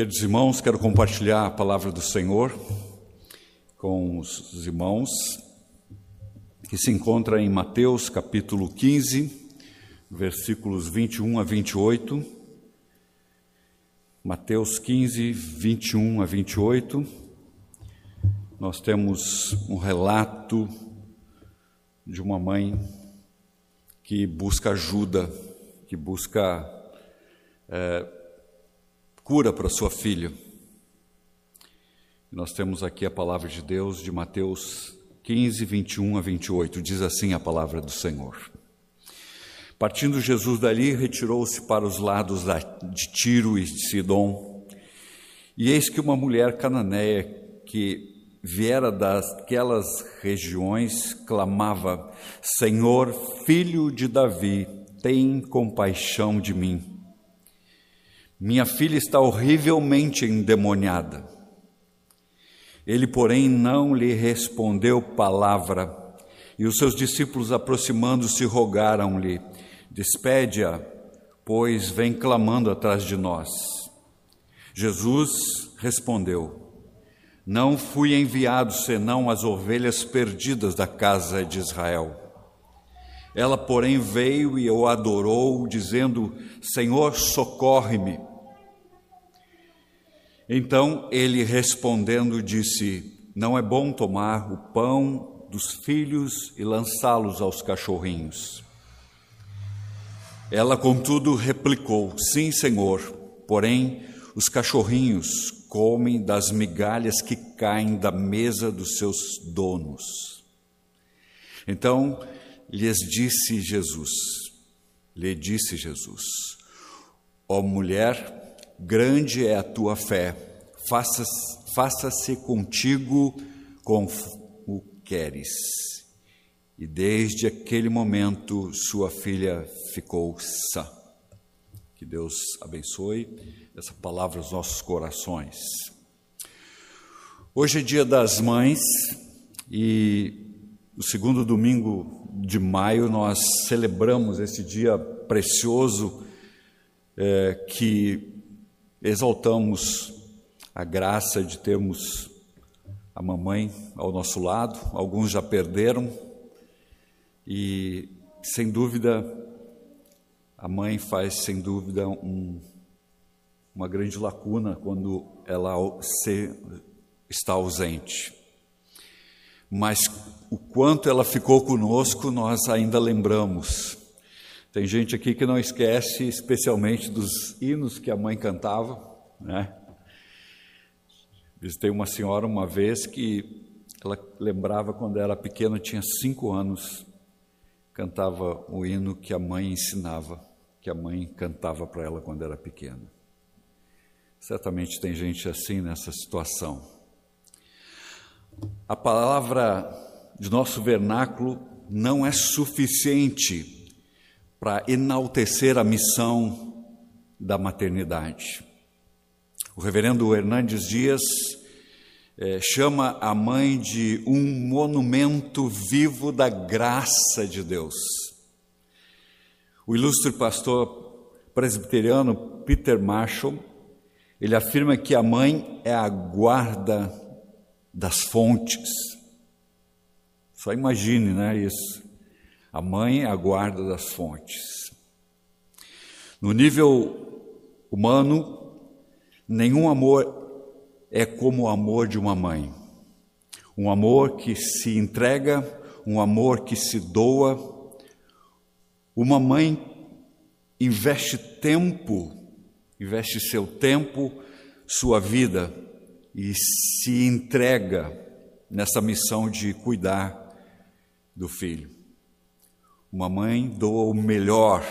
Queridos irmãos, quero compartilhar a palavra do Senhor com os irmãos, que se encontra em Mateus capítulo 15, versículos 21 a 28. Mateus 15, 21 a 28. Nós temos um relato de uma mãe que busca ajuda, que busca é, cura para sua filha. Nós temos aqui a palavra de Deus de Mateus 15, 21 a 28. Diz assim a palavra do Senhor. Partindo Jesus dali, retirou-se para os lados de Tiro e de Sidom. E eis que uma mulher cananeia que viera daquelas regiões clamava: Senhor, filho de Davi, tem compaixão de mim. Minha filha está horrivelmente endemoniada. Ele, porém, não lhe respondeu palavra, e os seus discípulos, aproximando-se, rogaram-lhe: Despede-a, pois vem clamando atrás de nós. Jesus respondeu: não fui enviado senão as ovelhas perdidas da casa de Israel. Ela, porém, veio e o adorou, dizendo: Senhor, socorre-me. Então ele respondendo disse: Não é bom tomar o pão dos filhos e lançá-los aos cachorrinhos. Ela, contudo, replicou: Sim, Senhor, porém os cachorrinhos comem das migalhas que caem da mesa dos seus donos. Então lhes disse Jesus, lhe disse Jesus: Ó mulher, grande é a tua fé, faça-se faça contigo como queres. E desde aquele momento sua filha ficou sã. Que Deus abençoe essa palavra aos nossos corações. Hoje é dia das mães e no segundo domingo de maio nós celebramos esse dia precioso é, que exaltamos a graça de termos a mamãe ao nosso lado. Alguns já perderam e, sem dúvida, a mãe faz, sem dúvida, um, uma grande lacuna quando ela se, está ausente. Mas o quanto ela ficou conosco, nós ainda lembramos. Tem gente aqui que não esquece, especialmente dos hinos que a mãe cantava, né? Visitei uma senhora uma vez que ela lembrava quando era pequena, tinha cinco anos, cantava o hino que a mãe ensinava que a mãe cantava para ela quando era pequena. Certamente tem gente assim nessa situação. A palavra de nosso vernáculo não é suficiente para enaltecer a missão da maternidade. O reverendo Hernandes Dias é, chama a mãe de um monumento vivo da graça de Deus. O ilustre pastor presbiteriano Peter Marshall, ele afirma que a mãe é a guarda das fontes. Só imagine, né, isso. A mãe é a guarda das fontes. No nível humano, nenhum amor é como o amor de uma mãe. Um amor que se entrega, um amor que se doa, uma mãe investe tempo, investe seu tempo, sua vida e se entrega nessa missão de cuidar do filho. Uma mãe doa o melhor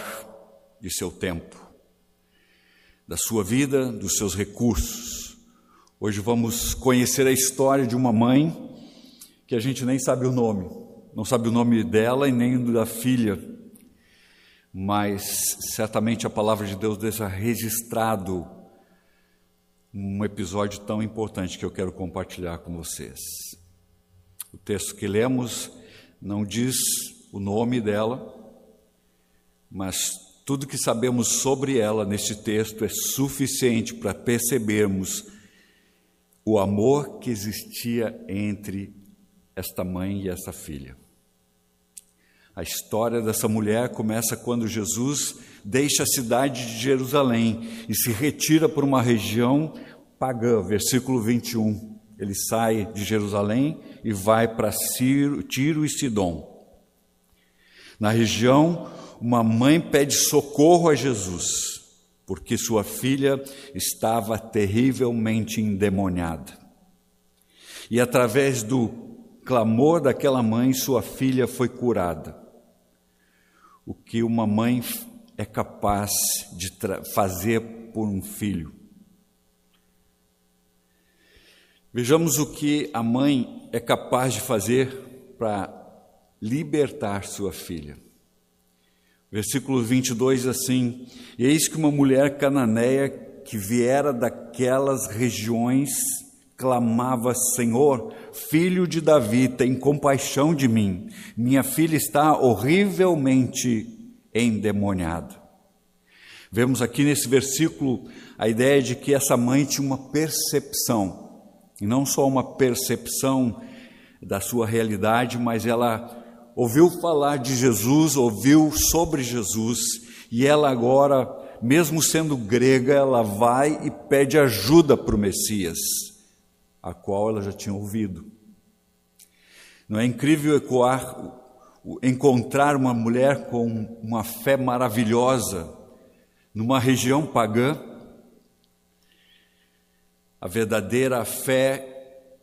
de seu tempo, da sua vida, dos seus recursos. Hoje vamos conhecer a história de uma mãe que a gente nem sabe o nome, não sabe o nome dela e nem da filha mas certamente a palavra de Deus deixa registrado um episódio tão importante que eu quero compartilhar com vocês. O texto que lemos não diz o nome dela, mas Tudo que sabemos sobre ela neste texto é suficiente para percebermos o amor que existia entre esta mãe e essa filha. A história dessa mulher começa quando Jesus deixa a cidade de Jerusalém e se retira para uma região pagã, versículo 21. Ele sai de Jerusalém e vai para Tiro e Sidom. Na região, uma mãe pede socorro a Jesus, porque sua filha estava terrivelmente endemoniada. E através do clamor daquela mãe, sua filha foi curada. O que uma mãe é capaz de fazer por um filho. Vejamos o que a mãe é capaz de fazer para libertar sua filha. Versículo 22 assim: Eis que uma mulher cananeia que viera daquelas regiões clamava: Senhor, filho de Davi, tem compaixão de mim. Minha filha está horrivelmente endemoniada. Vemos aqui nesse versículo a ideia de que essa mãe tinha uma percepção e não só uma percepção da sua realidade, mas ela ouviu falar de Jesus, ouviu sobre Jesus, e ela agora, mesmo sendo grega, ela vai e pede ajuda para o Messias, a qual ela já tinha ouvido. Não é incrível ecoar, encontrar uma mulher com uma fé maravilhosa numa região pagã? A verdadeira fé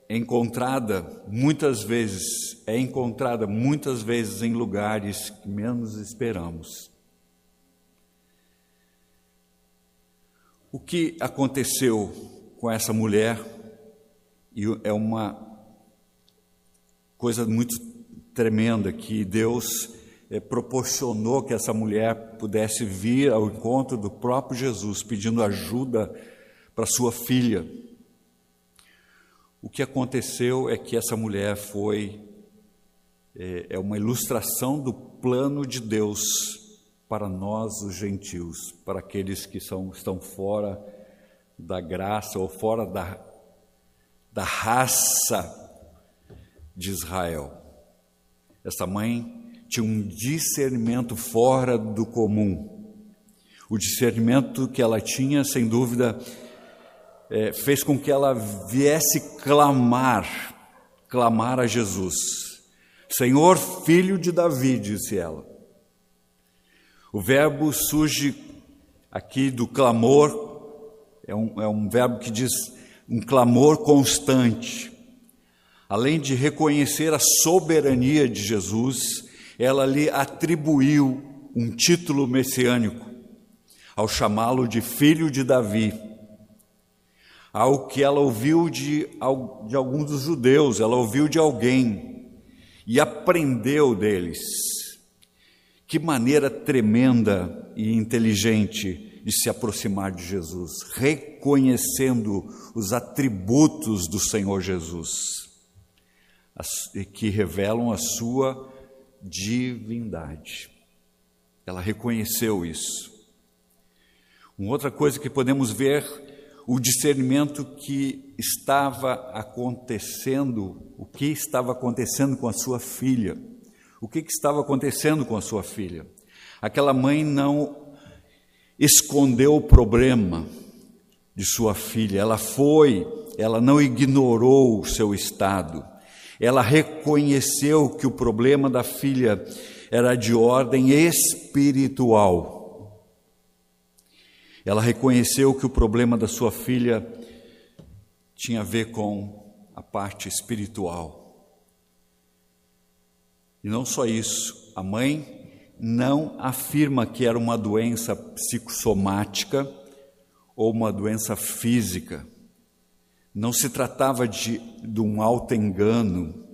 encontrada muitas vezes, é encontrada muitas vezes em lugares que menos esperamos. O que aconteceu com essa mulher é uma coisa muito tremenda que Deus é, proporcionou que essa mulher pudesse vir ao encontro do próprio Jesus pedindo ajuda para sua filha. O que aconteceu é que essa mulher foi é, é uma ilustração do plano de Deus para nós, os gentios, para aqueles que são, estão fora da graça ou fora da, da raça de Israel. Essa mãe tinha um discernimento fora do comum. O discernimento que ela tinha, sem dúvida, é, fez com que ela viesse clamar, clamar a Jesus. Senhor, filho de Davi, disse ela. O verbo surge aqui do clamor, é um, é um verbo que diz um clamor constante. Além de reconhecer a soberania de Jesus, ela lhe atribuiu um título messiânico, ao chamá-lo de filho de Davi ao que ela ouviu de, de alguns dos judeus, ela ouviu de alguém e aprendeu deles. Que maneira tremenda e inteligente de se aproximar de Jesus, reconhecendo os atributos do Senhor Jesus, que revelam a sua divindade. Ela reconheceu isso. Uma outra coisa que podemos ver o discernimento que estava acontecendo, o que estava acontecendo com a sua filha. O que, que estava acontecendo com a sua filha? Aquela mãe não escondeu o problema de sua filha, ela foi, ela não ignorou o seu estado, ela reconheceu que o problema da filha era de ordem espiritual ela reconheceu que o problema da sua filha tinha a ver com a parte espiritual. E não só isso, a mãe não afirma que era uma doença psicossomática ou uma doença física. Não se tratava de, de um auto-engano,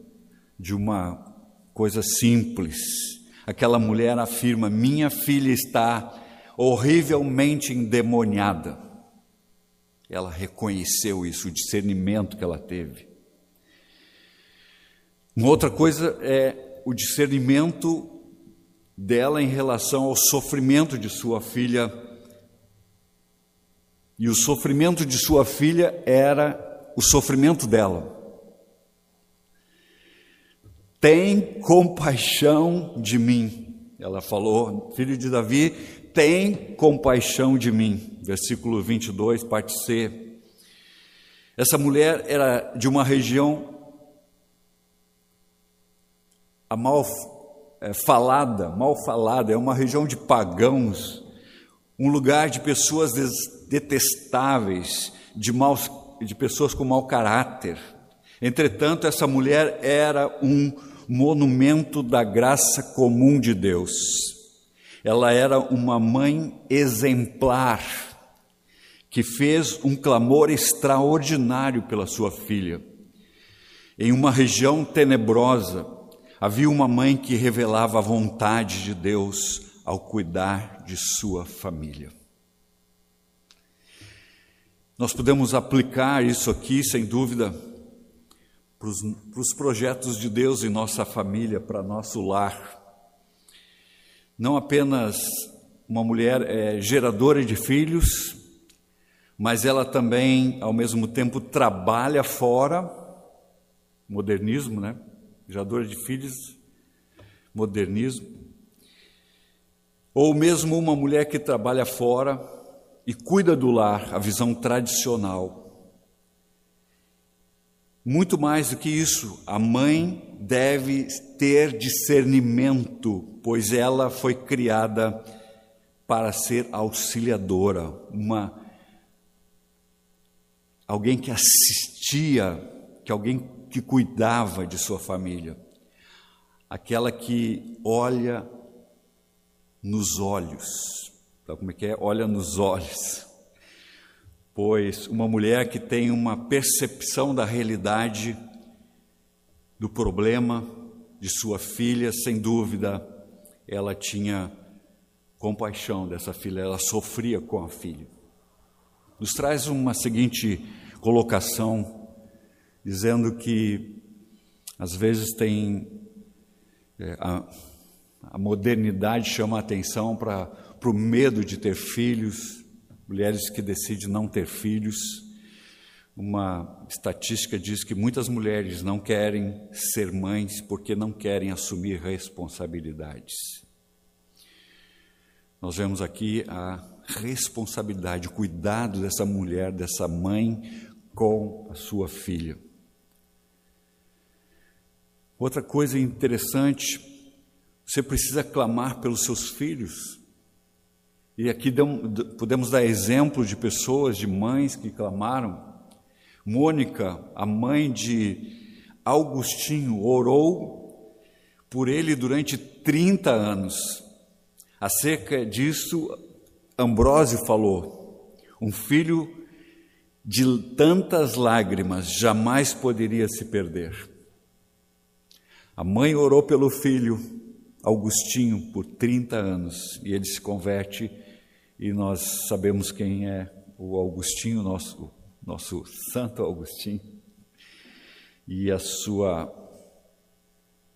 de uma coisa simples. Aquela mulher afirma: Minha filha está horrivelmente endemoniada. Ela reconheceu isso, o discernimento que ela teve. Uma outra coisa é o discernimento dela em relação ao sofrimento de sua filha. E o sofrimento de sua filha era o sofrimento dela. Tem compaixão de mim. Ela falou, filho de Davi, tem compaixão de mim. Versículo 22, parte C. Essa mulher era de uma região a mal é, falada, mal falada, é uma região de pagãos, um lugar de pessoas detestáveis, de, maus, de pessoas com mau caráter. Entretanto, essa mulher era um monumento da graça comum de Deus. Ela era uma mãe exemplar, que fez um clamor extraordinário pela sua filha. Em uma região tenebrosa, Havia uma mãe que revelava a vontade de Deus ao cuidar de sua família. Nós podemos aplicar isso aqui, sem dúvida, para os projetos de Deus em nossa família, para nosso lar. Não apenas uma mulher é geradora de filhos, mas ela também, ao mesmo tempo, trabalha fora, modernismo, né? geradora de filhos, modernismo, ou mesmo uma mulher que trabalha fora e cuida do lar, a visão tradicional. Muito mais do que isso, a mãe deve ter discernimento, pois ela foi criada para ser auxiliadora, uma alguém que assistia, que alguém que cuidava de sua família, aquela que olha nos olhos. Sabe como é que é? Olha nos olhos. Pois uma mulher que tem uma percepção da realidade do problema de sua filha, sem dúvida, ela tinha compaixão dessa filha, ela sofria com a filha. Nos traz uma seguinte colocação dizendo que às vezes tem é, a, a, modernidade chama a atenção para o medo de ter filhos, mulheres que decidem não ter filhos. Uma estatística diz que muitas mulheres não querem ser mães porque não querem assumir responsabilidades. Nós vemos aqui a responsabilidade, o cuidado dessa mulher, dessa mãe com a sua filha. Outra coisa interessante, você precisa clamar pelos seus filhos. E aqui podemos dar exemplo de pessoas, de mães que clamaram. Mônica, a mãe de Augustinho, orou por ele durante 30 anos. Acerca disso, Ambrósio falou: um filho de tantas lágrimas jamais poderia se perder. A mãe orou pelo filho, Augustinho, por 30 anos, e ele se converte, e nós sabemos quem é o Augustinho, nosso, nosso Santo Agostinho, e a sua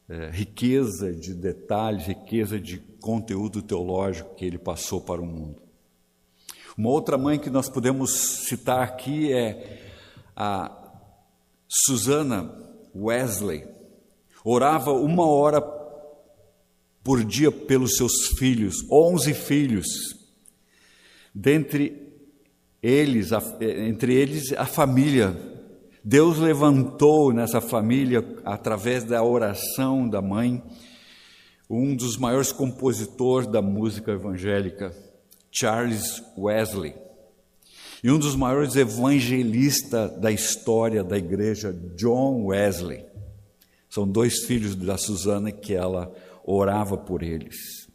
é, riqueza de detalhes, riqueza de conteúdo teológico que ele passou para o mundo. Uma outra mãe que nós podemos citar aqui é a Susana Wesley, orava uma hora por dia pelos seus filhos, onze filhos, dentre eles, entre eles a família. Deus levantou nessa família, através da oração da mãe, um dos maiores compositores da música evangélica, Charles Wesley, e um dos maiores evangelistas da história da igreja, John Wesley. São dois filhos da Susana que ela orava por eles.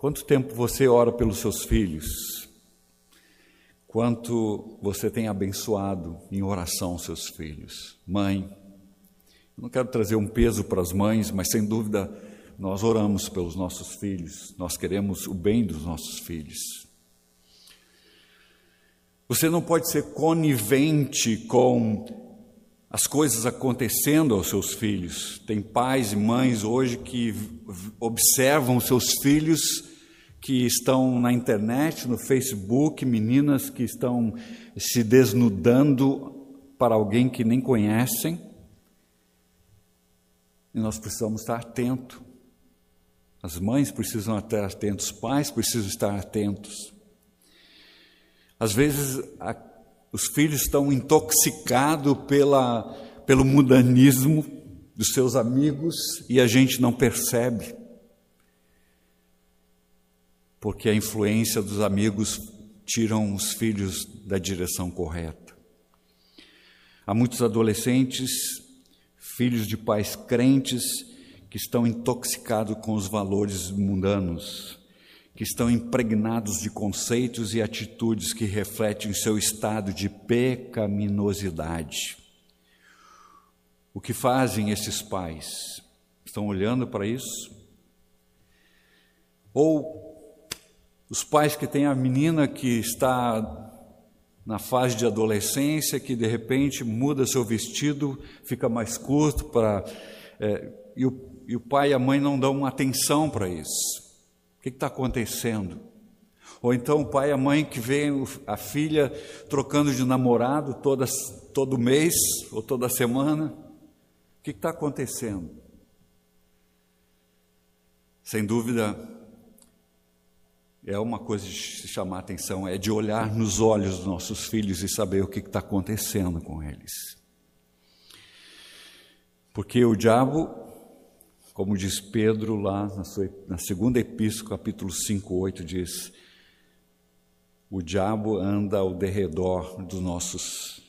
Quanto tempo você ora pelos seus filhos? Quanto você tem abençoado em oração seus filhos? Mãe, eu não quero trazer um peso para as mães, mas sem dúvida nós oramos pelos nossos filhos, nós queremos o bem dos nossos filhos. Você não pode ser conivente com as coisas acontecendo aos seus filhos. Tem pais e mães hoje que observam seus filhos que estão na internet, no Facebook, meninas que estão se desnudando para alguém que nem conhecem. E nós precisamos estar atentos. As mães precisam estar atentos, os pais precisam estar atentos. Às vezes a, os filhos estão intoxicados pela, pelo mudanismo dos seus amigos e a gente não percebe. Porque a influência dos amigos tiram os filhos da direção correta. Há muitos adolescentes, filhos de pais crentes, que estão intoxicados com os valores mundanos, que estão impregnados de conceitos e atitudes que refletem seu estado de pecaminosidade. O que fazem esses pais? Estão olhando para isso? Ou os pais que têm a menina que está na fase de adolescência, que de repente muda seu vestido, fica mais curto para. É, e, o, e o pai e a mãe não dão atenção para isso. O que está acontecendo? Ou então o pai e a mãe que veem a filha trocando de namorado toda, todo mês ou toda semana. O que está acontecendo? Sem dúvida, é uma coisa de chamar atenção, é de olhar nos olhos dos nossos filhos e saber o que está acontecendo com eles. Porque o diabo como diz Pedro lá na, sua, na segunda epístola, capítulo 5, 8, diz: O diabo anda ao derredor dos nossos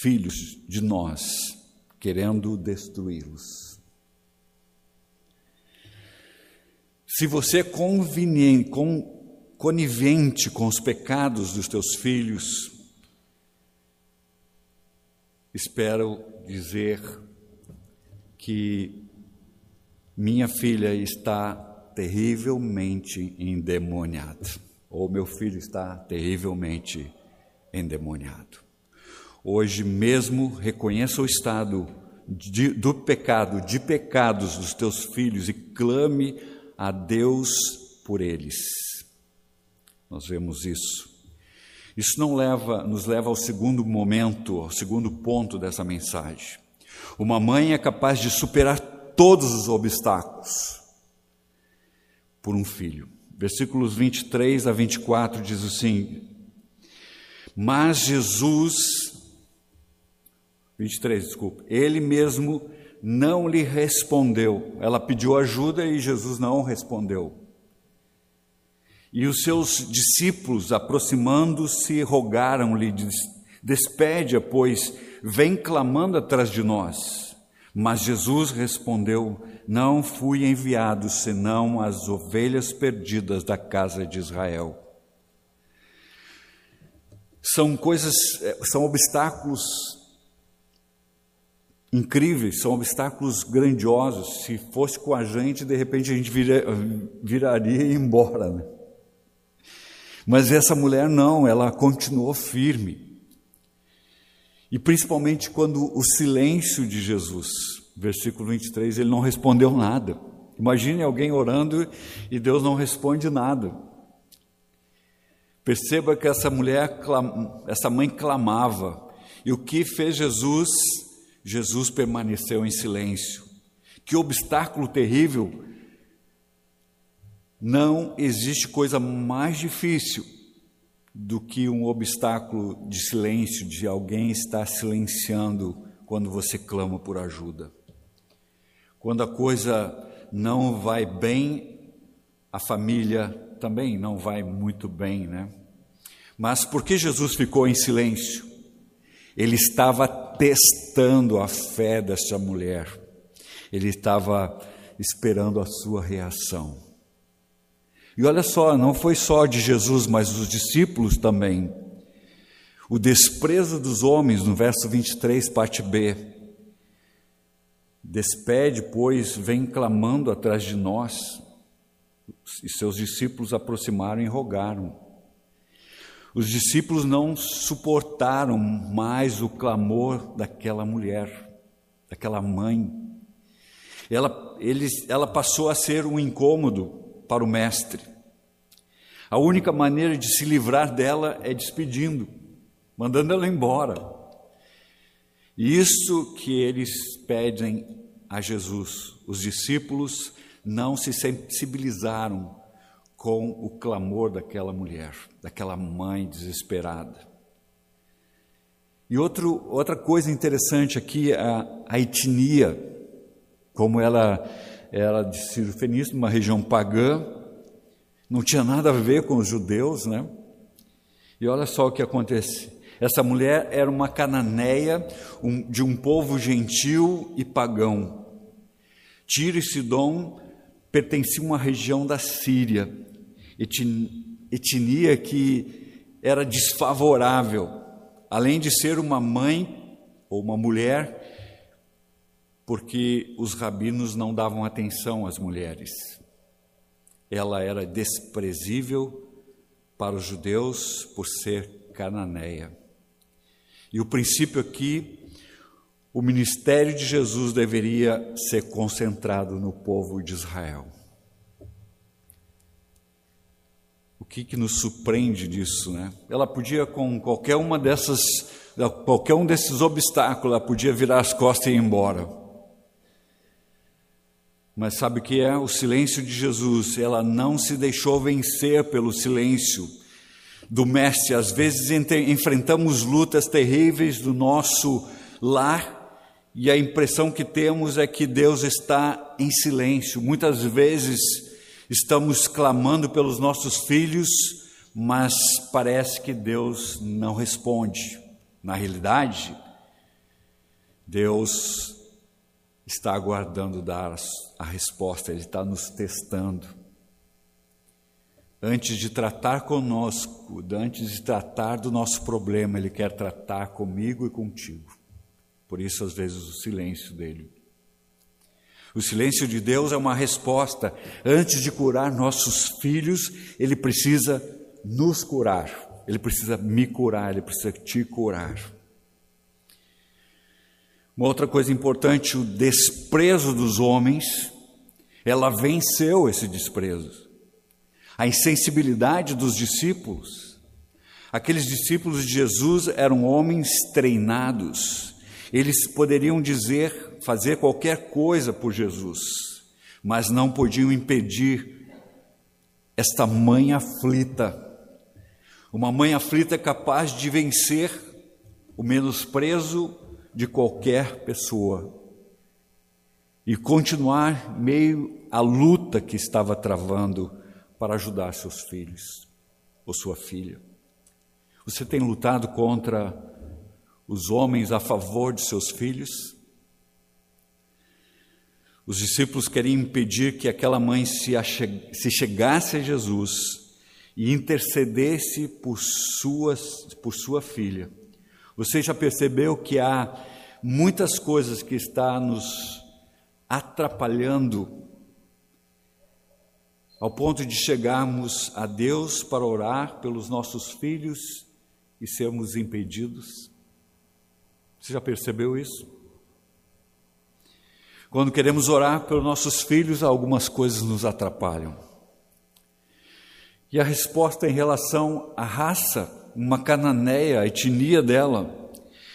filhos, de nós, querendo destruí-los. Se você é conveniente, com, conivente com os pecados dos teus filhos, espero dizer que minha filha está terrivelmente endemoniada, ou meu filho está terrivelmente endemoniado. Hoje mesmo reconheça o estado de, do pecado, de pecados dos teus filhos e clame a Deus por eles. Nós vemos isso. Isso não leva, nos leva ao segundo momento, ao segundo ponto dessa mensagem. Uma mãe é capaz de superar todos os obstáculos por um filho. Versículos 23 a 24 diz assim: Mas Jesus, 23, desculpa, ele mesmo não lhe respondeu. Ela pediu ajuda e Jesus não respondeu. E os seus discípulos, aproximando-se, rogaram-lhe: Despede-a, pois vem clamando atrás de nós. Mas Jesus respondeu: Não fui enviado senão as ovelhas perdidas da casa de Israel. São coisas, eh, são obstáculos incríveis, são obstáculos grandiosos. Se fosse com a gente, de repente a gente vira, viraria e embora. Né? Mas essa mulher não, ela continuou firme. E principalmente quando o silêncio de Jesus, versículo 23, ele não respondeu nada. Imagine alguém orando e Deus não responde nada. Perceba que essa mulher, essa mãe clamava. E o que fez Jesus? Jesus permaneceu em silêncio. Que obstáculo terrível! Não existe coisa mais difícil do que um obstáculo de silêncio, de alguém estar silenciando quando você clama por ajuda. Quando a coisa não vai bem, a família também não vai muito bem, né? Mas por que Jesus ficou em silêncio? Ele estava testando a fé dessa mulher. Ele estava esperando a sua reação. E olha só, não foi só de Jesus, mas dos discípulos também. O desprezo dos homens, no verso 23, parte B. Despede, pois, vem clamando atrás de nós. E seus discípulos aproximaram e rogaram. Os discípulos não suportaram mais o clamor daquela mulher, daquela mãe. Ela, eles, ela passou a ser um incômodo para o Mestre. A única maneira de se livrar dela é despedindo, mandando ela embora. Isso que eles pedem a Jesus. Os discípulos não se sensibilizaram com o clamor daquela mulher, daquela mãe desesperada. E outro, outra coisa interessante aqui a, a etnia, como ela era de Ciro Fenício, uma região pagã, não tinha nada a ver com os judeus, né? E olha só o que acontece. Essa mulher era uma cananeia um, de um povo gentil e pagão. Tiro e Sidom pertenciam a uma região da Síria, etnia que era desfavorável, além de ser uma mãe ou uma mulher, porque os rabinos não davam atenção às mulheres. Ela era desprezível para os judeus por ser cananeia. E o princípio aqui o ministério de Jesus deveria ser concentrado no povo de Israel. O que, que nos surpreende disso, né? Ela podia, com qualquer uma dessas, qualquer um desses obstáculos, ela podia virar as costas e ir embora. Mas sabe o que é? O silêncio de Jesus. Ela não se deixou vencer pelo silêncio do Mestre. Às vezes enfrentamos lutas terríveis do nosso lar e a impressão que temos é que Deus está em silêncio. Muitas vezes estamos clamando pelos nossos filhos, mas parece que Deus não responde. Na realidade, Deus está aguardando dar a resposta, Ele está nos testando. Antes de tratar conosco, antes de tratar do nosso problema, Ele quer tratar comigo e contigo. Por isso, às vezes, o silêncio dele. O silêncio de Deus é uma resposta. Antes de curar nossos filhos, Ele precisa nos curar. Ele precisa me curar, Ele precisa te curar. Uma outra coisa importante, o desprezo dos homens, ela venceu esse desprezo. A insensibilidade dos discípulos. Aqueles discípulos de Jesus eram homens treinados, eles poderiam dizer, fazer qualquer coisa por Jesus, mas não podiam impedir esta mãe aflita. Uma mãe aflita capaz de vencer o menosprezo de qualquer pessoa e continuar meio à luta que estava travando para ajudar seus filhos ou sua filha. Você tem lutado contra os homens a favor de seus filhos. Os discípulos queriam impedir que aquela mãe se, se chegasse a Jesus e intercedesse por, suas, por sua filha. Você já percebeu que há muitas coisas que está nos atrapalhando ao ponto de chegarmos a Deus para orar pelos nossos filhos e sermos impedidos? Você já percebeu isso? Quando queremos orar pelos nossos filhos, algumas coisas nos atrapalham. E a resposta em relação à raça, uma cananeia, a etnia dela.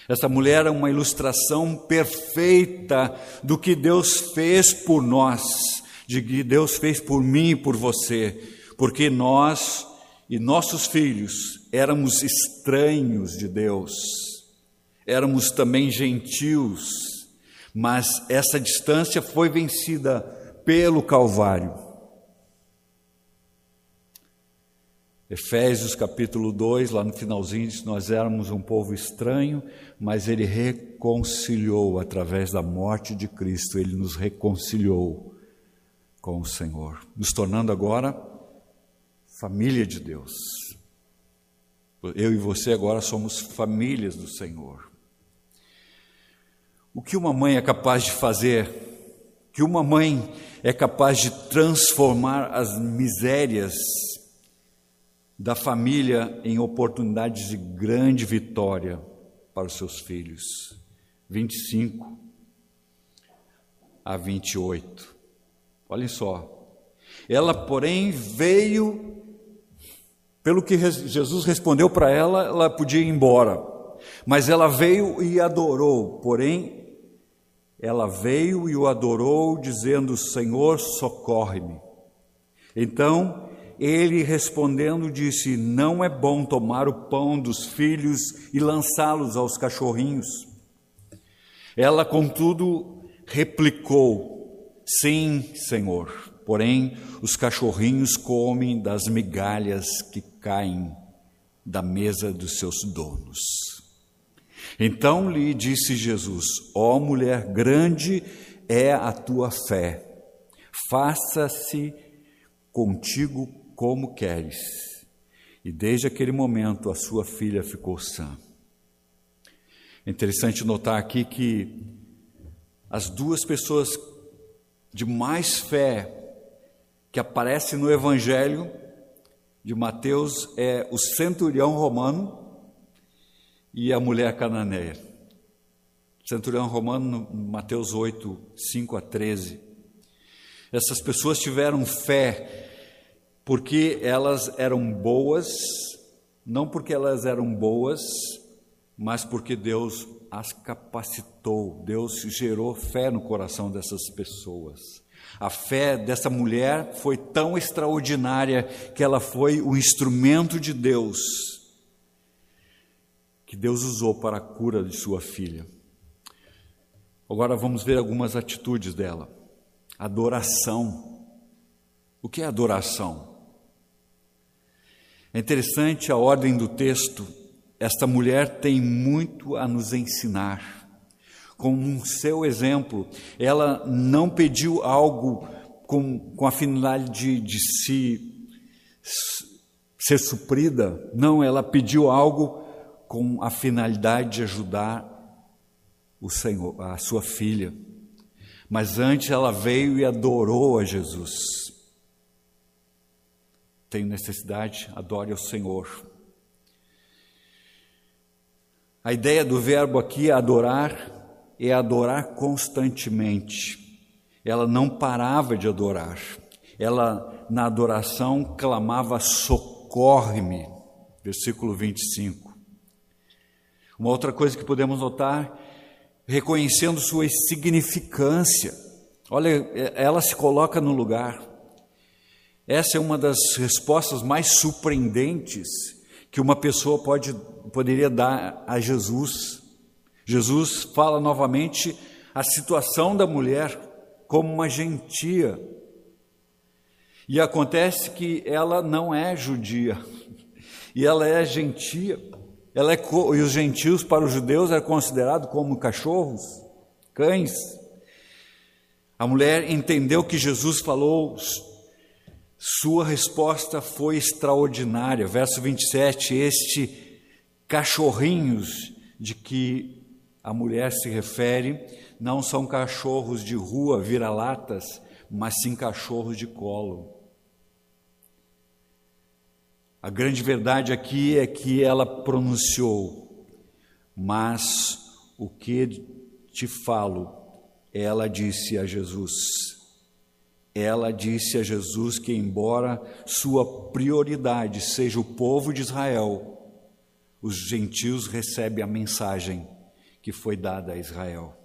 Essa mulher é uma ilustração perfeita do que Deus fez por nós, de que Deus fez por mim e por você, porque nós e nossos filhos éramos estranhos de Deus éramos também gentios, mas essa distância foi vencida pelo Calvário. Efésios capítulo 2, lá no finalzinho, diz: Nós éramos um povo estranho, mas Ele reconciliou através da morte de Cristo, Ele nos reconciliou com o Senhor, nos tornando agora família de Deus. Eu e você agora somos famílias do Senhor. O que uma mãe é capaz de fazer, que uma mãe é capaz de transformar as misérias da família em oportunidades de grande vitória para os seus filhos. 25 a 28. Olhem só. Ela, porém, veio, pelo que Jesus respondeu para ela, ela podia ir embora. Mas ela veio e adorou, porém, ela veio e o adorou, dizendo: Senhor, socorre-me. Então ele respondendo disse: Não é bom tomar o pão dos filhos e lançá-los aos cachorrinhos. Ela, contudo, replicou: Sim, Senhor. Porém, os cachorrinhos comem das migalhas que caem da mesa dos seus donos. Então lhe disse Jesus: Ó oh, mulher, grande é a tua fé, faça-se contigo como queres. E desde aquele momento a sua filha ficou sã. É interessante notar aqui que as duas pessoas de mais fé que aparecem no Evangelho de Mateus é o centurião romano e a mulher cananeia. Centurião romano, Mateus 8, 5 a 13. Essas pessoas tiveram fé porque elas eram boas, não porque elas eram boas, mas porque Deus as capacitou, Deus gerou fé no coração dessas pessoas. A fé dessa mulher foi tão extraordinária que ela foi o instrumento de Deus que Deus usou para a cura de sua filha. Agora vamos ver algumas atitudes dela. Adoração. O que é adoração? É interessante a ordem do texto. Esta mulher tem muito a nos ensinar. Com seu exemplo, ela não pediu algo com, com a finalidade de, de se ser suprida, não, ela pediu algo com a finalidade de ajudar o Senhor, a sua filha. Mas antes ela veio e adorou a Jesus. Tenho necessidade, adore ao Senhor. A ideia do verbo aqui, adorar, é adorar constantemente. Ela não parava de adorar. Ela, na adoração, clamava: socorre-me. Versículo 25. Uma outra coisa que podemos notar, reconhecendo sua significância. Olha, ela se coloca no lugar. Essa é uma das respostas mais surpreendentes que uma pessoa pode, poderia dar a Jesus. Jesus fala novamente a situação da mulher como uma gentia. E acontece que ela não é judia, e ela é gentia. Ela é, e os gentios para os judeus eram considerados como cachorros, cães. A mulher entendeu que Jesus falou, sua resposta foi extraordinária. Verso 27, este cachorrinhos de que a mulher se refere não são cachorros de rua, vira-latas, mas sim cachorros de colo. A grande verdade aqui é que ela pronunciou, mas o que te falo, ela disse a Jesus. Ela disse a Jesus que, embora sua prioridade seja o povo de Israel, os gentios recebem a mensagem que foi dada a Israel.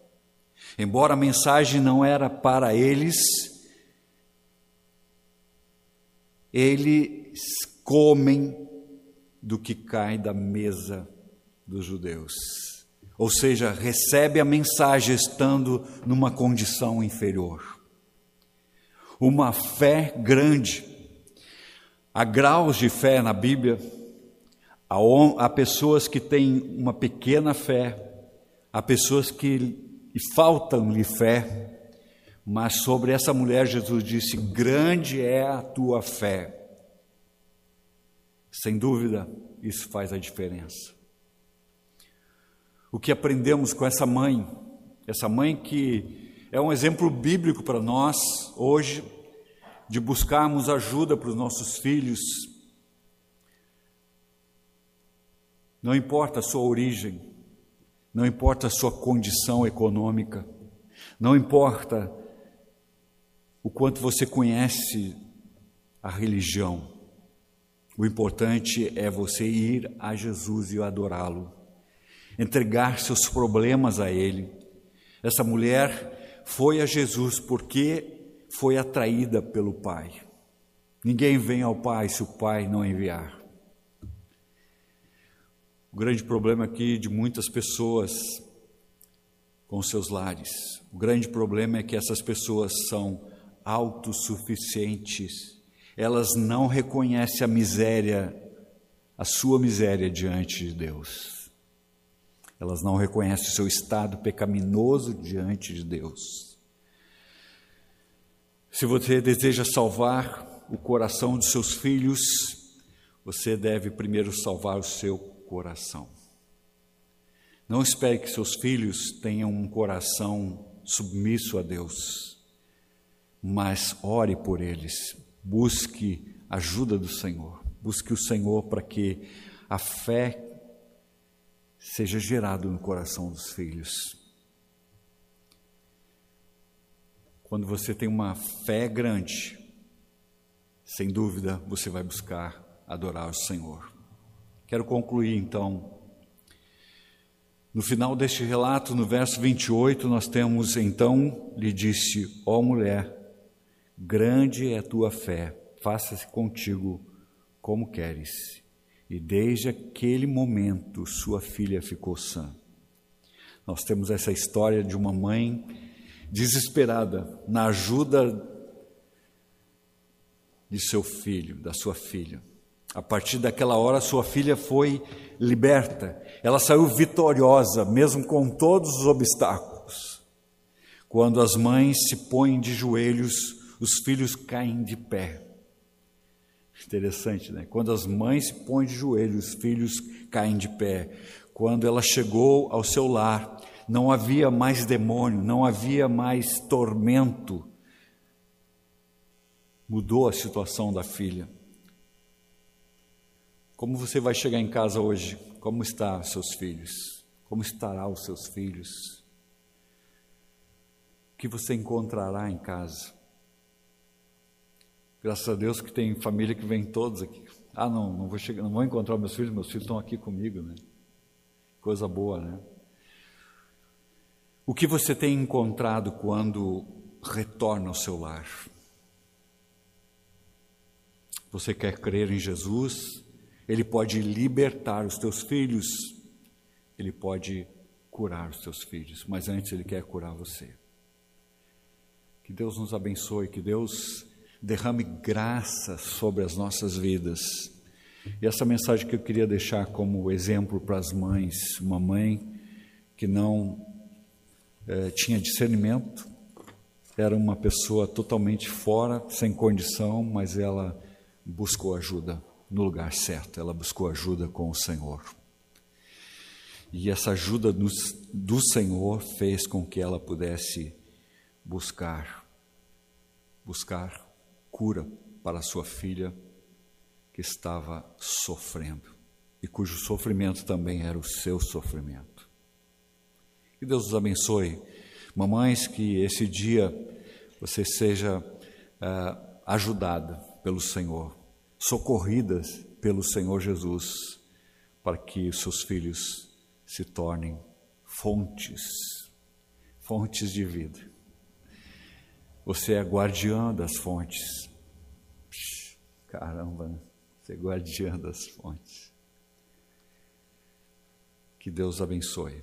Embora a mensagem não era para eles, eles comem do que cai da mesa dos judeus. Ou seja, recebe a mensagem estando numa condição inferior. Uma fé grande. Há graus de fé na Bíblia. Há, pessoas que têm uma pequena fé, há pessoas que faltam-lhe fé, mas sobre essa mulher Jesus disse: Grande é a tua fé. Sem dúvida, isso faz a diferença. O que aprendemos com essa mãe, essa mãe que é um exemplo bíblico para nós hoje, de buscarmos ajuda para os nossos filhos, Não importa a sua origem, não importa a sua condição econômica, não importa o quanto você conhece a religião. O importante é você ir a Jesus e adorá-lo, entregar seus problemas a Ele. Essa mulher foi a Jesus porque foi atraída pelo Pai. Ninguém vem ao Pai se o Pai não enviar. O grande problema aqui de muitas pessoas com seus lares, o grande problema é que essas pessoas são autossuficientes, elas não reconhecem a miséria, a sua miséria diante de Deus. Elas não reconhecem o seu estado pecaminoso diante de Deus. Se você deseja salvar o coração de seus filhos, você deve primeiro salvar o seu coração. Não espere que seus filhos tenham um coração submisso a Deus, mas ore por eles, busque ajuda do Senhor, busque o Senhor para que a fé seja gerada no coração dos filhos. Quando você tem uma fé grande, sem dúvida você vai buscar adorar o Senhor. Quero concluir então. No final deste relato, no verso 28, nós temos então, lhe disse: Ó oh, mulher, grande é a tua fé, faça-se contigo como queres. E desde aquele momento, sua filha ficou sã. Nós temos essa história de uma mãe desesperada na ajuda de seu filho, da sua filha. A partir daquela hora, sua filha foi liberta. Ela saiu vitoriosa, mesmo com todos os obstáculos. Quando as mães se põem de joelhos, os filhos caem de pé. Interessante, né? Quando as mães se põem de joelhos, os filhos caem de pé. Quando ela chegou ao seu lar, não havia mais demônio, não havia mais tormento. Mudou a situação da filha. Como você vai chegar em casa hoje? Como estão seus filhos? Como estará os seus filhos? O que você encontrará em casa? Graças a Deus que tem família que vem todos aqui. Ah, não, não vou chegar, não vou encontrar meus filhos, meus filhos estão aqui comigo, né? Coisa boa, né? O que você tem encontrado quando retorna ao seu lar? Você quer crer em Jesus? Ele pode libertar os teus filhos, ele pode curar os teus filhos, mas antes ele quer curar você. Que Deus nos abençoe, que Deus derrame graça sobre as nossas vidas. E essa mensagem que eu queria deixar como exemplo para as mães, uma mãe que não é, tinha discernimento, era uma pessoa totalmente fora, sem condição, mas ela buscou ajuda no lugar certo, ela buscou ajuda com o Senhor. E essa ajuda do, do Senhor fez com que ela pudesse buscar, buscar cura para sua filha que estava sofrendo e cujo sofrimento também era o seu sofrimento. Que Deus os abençoe. Mamães, que esse dia você seja uh, ajudada pelo Senhor socorridas pelo Senhor Jesus, para que seus filhos se tornem fontes, fontes de vida. Você é guardiã das fontes. Caramba, né? você é guardiã das fontes. Que Deus abençoe.